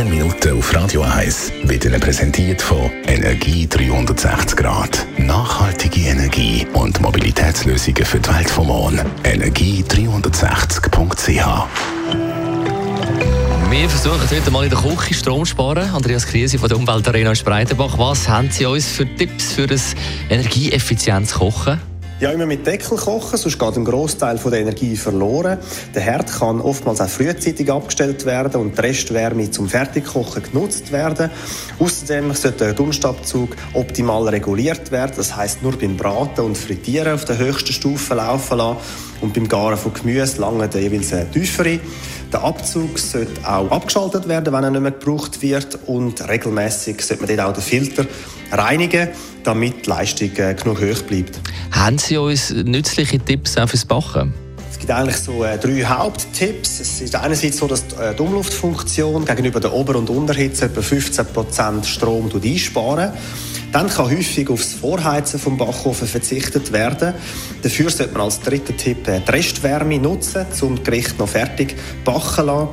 grünen Minuten auf Radio 1 wird Ihnen präsentiert von Energie 360 Grad. Nachhaltige Energie und Mobilitätslösungen für die Welt vom Morgen. Energie360.ch wir versuchen heute mal in der Küche Strom zu sparen. Andreas Krise von der Umweltarena Spreitenbach. Was haben Sie uns für Tipps für ein energieeffizientes Kochen? Ja, immer mit Deckel kochen, sonst geht ein Großteil der Energie verloren. Der Herd kann oftmals auch frühzeitig abgestellt werden und die Restwärme zum Fertigkochen genutzt werden. Außerdem sollte der Dunstabzug optimal reguliert werden, das heißt nur beim Braten und Frittieren auf der höchsten Stufe laufen lassen und beim Garen von Gemüse lange jeweils eine tiefere. Der Abzug sollte auch abgeschaltet werden, wenn er nicht mehr gebraucht wird und regelmäßig sollte man dort auch den Filter reinigen, damit die Leistung äh, genug hoch bleibt. Haben Sie uns nützliche Tipps auch fürs Backen? Es gibt eigentlich so äh, drei Haupttipps. Es ist einerseits so, dass die, äh, die Umluftfunktion gegenüber der Ober- und Unterhitze etwa 15% Strom einsparen. Dann kann häufig aufs Vorheizen vom Backofen verzichtet werden. Dafür sollte man als dritten Tipp äh, die Restwärme nutzen, um das Gericht noch fertig backen lassen.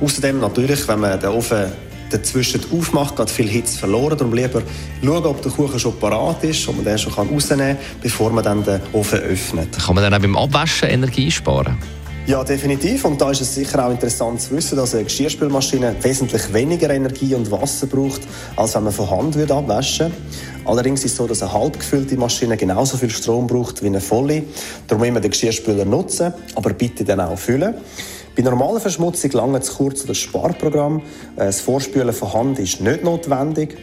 Außerdem natürlich, wenn man den Ofen dazwischen aufmacht, geht viel Hitze verloren. Darum lieber schauen, ob der Kuchen schon parat ist und man den schon rausnehmen kann, bevor man dann den Ofen öffnet. Kann man dann auch beim Abwaschen Energie sparen? Ja, definitiv. Und da ist es sicher auch interessant zu wissen, dass eine Geschirrspülmaschine wesentlich weniger Energie und Wasser braucht, als wenn man von Hand würde abwaschen Allerdings ist es so, dass eine halb gefüllte Maschine genauso viel Strom braucht wie eine volle. Darum immer den Geschirrspüler nutzen, aber bitte dann auch füllen. Bei normaler Verschmutzung lange zu kurz das Sparprogramm. Äh, das Vorspülen von Hand ist nicht notwendig.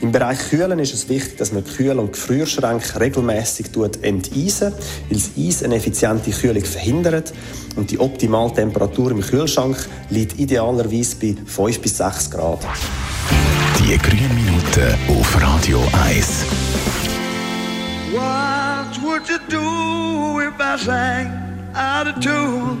Im Bereich Kühlen ist es wichtig, dass man Kühl- und Gefrierschränke regelmäßig enteisen, weil das Eis eine effiziente Kühlung verhindert. Und die optimale Temperatur im Kühlschrank liegt idealerweise bei 5 bis 6 Grad. Die grünen Minuten auf Radio 1. What would you do if I sang out of tune?